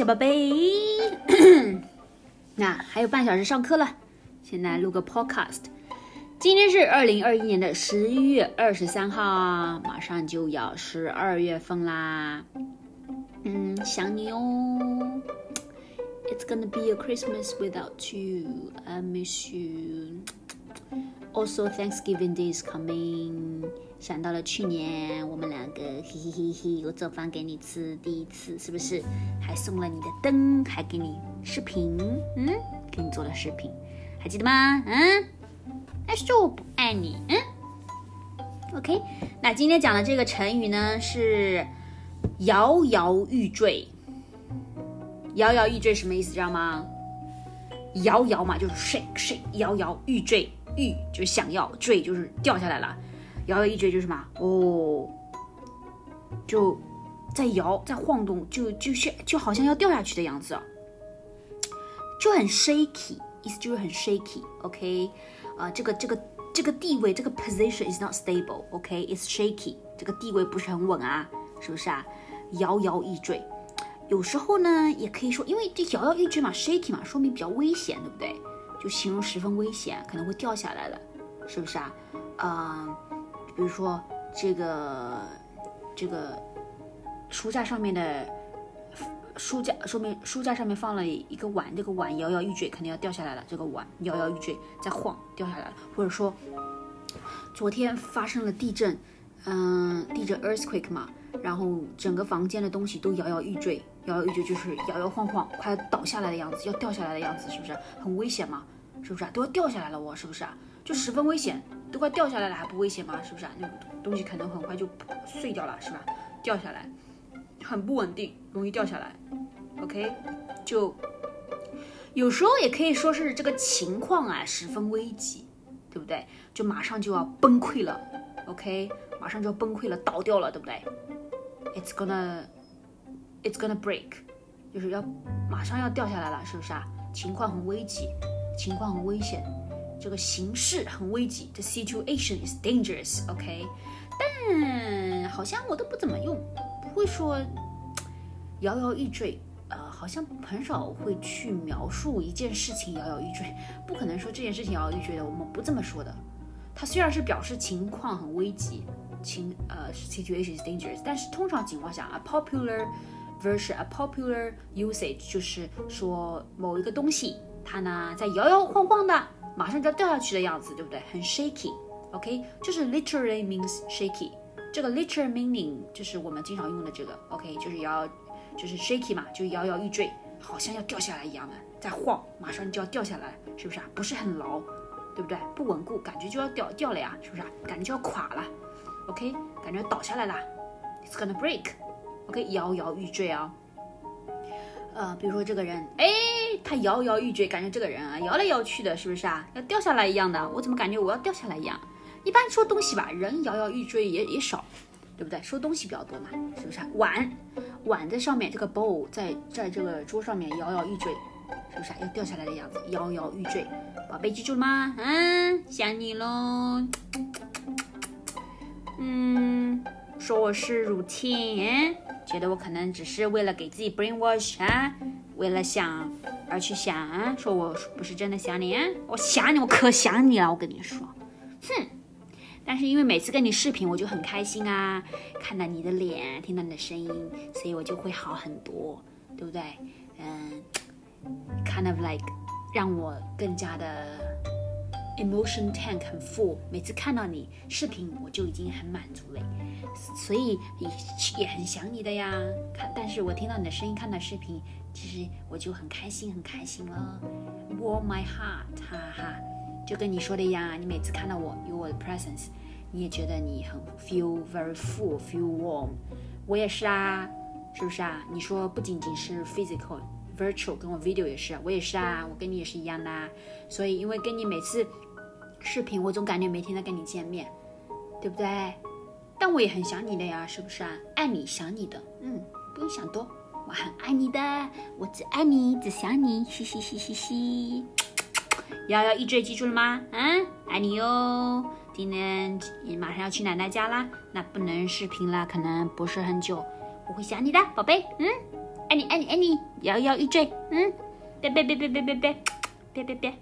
小宝贝。那还有半小时上课了，现在录个 podcast。今天是二零二一年的十一月二十三号，马上就要十二月份啦。嗯，想你哦。It's gonna be a Christmas without you. I miss you. Also, Thanksgiving Day is coming. 想到了去年我们两个，嘿嘿嘿嘿，我做饭给你吃，第一次是不是？还送了你的灯，还给你视频，嗯，给你做了视频，还记得吗？嗯，但是我不爱你，嗯。OK，那今天讲的这个成语呢是摇摇欲坠。摇摇欲坠什么意思？知道吗？摇摇嘛，就是 shake shake，摇摇欲坠，欲就想要，坠就是掉下来了。摇摇欲坠就是什么？哦，就在摇，在晃动，就就像就好像要掉下去的样子，就很 shaky，意思就是很 shaky。OK，啊，这个这个这个地位，这个 position is not stable。OK，is shaky，这个地位不是很稳啊，是不是啊？摇摇欲坠，有时候呢也可以说，因为这摇摇欲坠嘛，shaky 嘛，说明比较危险，对不对？就形容十分危险，可能会掉下来了，是不是啊？嗯。比如说这个这个书架上面的书架，说明书架上面放了一个碗，这个碗摇摇欲坠，肯定要掉下来了。这个碗摇摇欲坠，在晃，掉下来了。或者说昨天发生了地震，嗯，地震 earthquake 嘛，然后整个房间的东西都摇摇欲坠，摇摇欲坠就是摇摇晃晃，快要倒下来的样子，要掉下来的样子，是不是很危险嘛？是不是？都要掉下来了，我是不是啊？就十分危险。都快掉下来了，还不危险吗？是不是啊？那东西可能很快就碎掉了，是吧？掉下来，很不稳定，容易掉下来。OK，就有时候也可以说是这个情况啊，十分危急，对不对？就马上就要崩溃了。OK，马上就要崩溃了，倒掉了，对不对？It's gonna，it's gonna break，就是要马上要掉下来了，是不是啊？情况很危急，情况很危险。这个形势很危急，the situation is dangerous，OK，但好像我都不怎么用，不会说摇摇欲坠，呃，好像很少会去描述一件事情摇摇欲坠，不可能说这件事情摇摇欲坠的，我们不这么说的。它虽然是表示情况很危急，情呃 situation is dangerous，但是通常情况下，a popular version，a popular usage 就是说某一个东西它呢在摇摇晃晃的。马上就要掉下去的样子，对不对？很 shaky，OK，就是 literally means shaky。这个 literal meaning 就是我们经常用的这个，OK，就是摇，就是 shaky 嘛，就摇摇欲坠，好像要掉下来一样的，在晃，马上就要掉下来，是不是啊？不是很牢，对不对？不稳固，感觉就要掉掉了呀，是不是啊？感觉就要垮了，OK，感觉倒下来了，It's gonna break，OK，摇摇欲坠啊。呃，比如说这个人，哎。他摇摇欲坠，感觉这个人啊摇来摇去的，是不是啊？要掉下来一样的。我怎么感觉我要掉下来一样？一般说东西吧，人摇摇欲坠也也少，对不对？说东西比较多嘛，是不是？碗，碗在上面，这个 bowl 在在这个桌上面摇摇欲坠，是不是？啊要掉下来的样子，摇摇欲坠。宝贝记住了吗？嗯，想你喽。嗯，说我是 routine，觉得我可能只是为了给自己 brainwash 啊。为了想而去想，说我不是真的想你，我想你，我可想你了。我跟你说，哼！但是因为每次跟你视频，我就很开心啊，看到你的脸，听到你的声音，所以我就会好很多，对不对？嗯，kind of like 让我更加的 emotion tank 很 full。每次看到你视频，我就已经很满足了，所以也也很想你的呀。看，但是我听到你的声音，看到视频。其实我就很开心，很开心了，warm my heart，哈哈，就跟你说的一样，你每次看到我有我的 presence，你也觉得你很 feel very full，feel warm，我也是啊，是不是啊？你说不仅仅是 physical，virtual，跟我 video 也是，我也是啊，我跟你也是一样的，所以因为跟你每次视频，我总感觉每天在跟你见面，对不对？但我也很想你的呀，是不是啊？爱你想你的，嗯，不用想多。我很爱你的，我只爱你，只想你，嘻嘻嘻嘻嘻。瑶瑶一直记住了吗？嗯，爱你哟。今天你马上要去奶奶家啦，那不能视频了，可能不是很久。我会想你的，宝贝。嗯，爱你爱你爱你，摇摇欲坠。嗯，别别别别别别别别别别。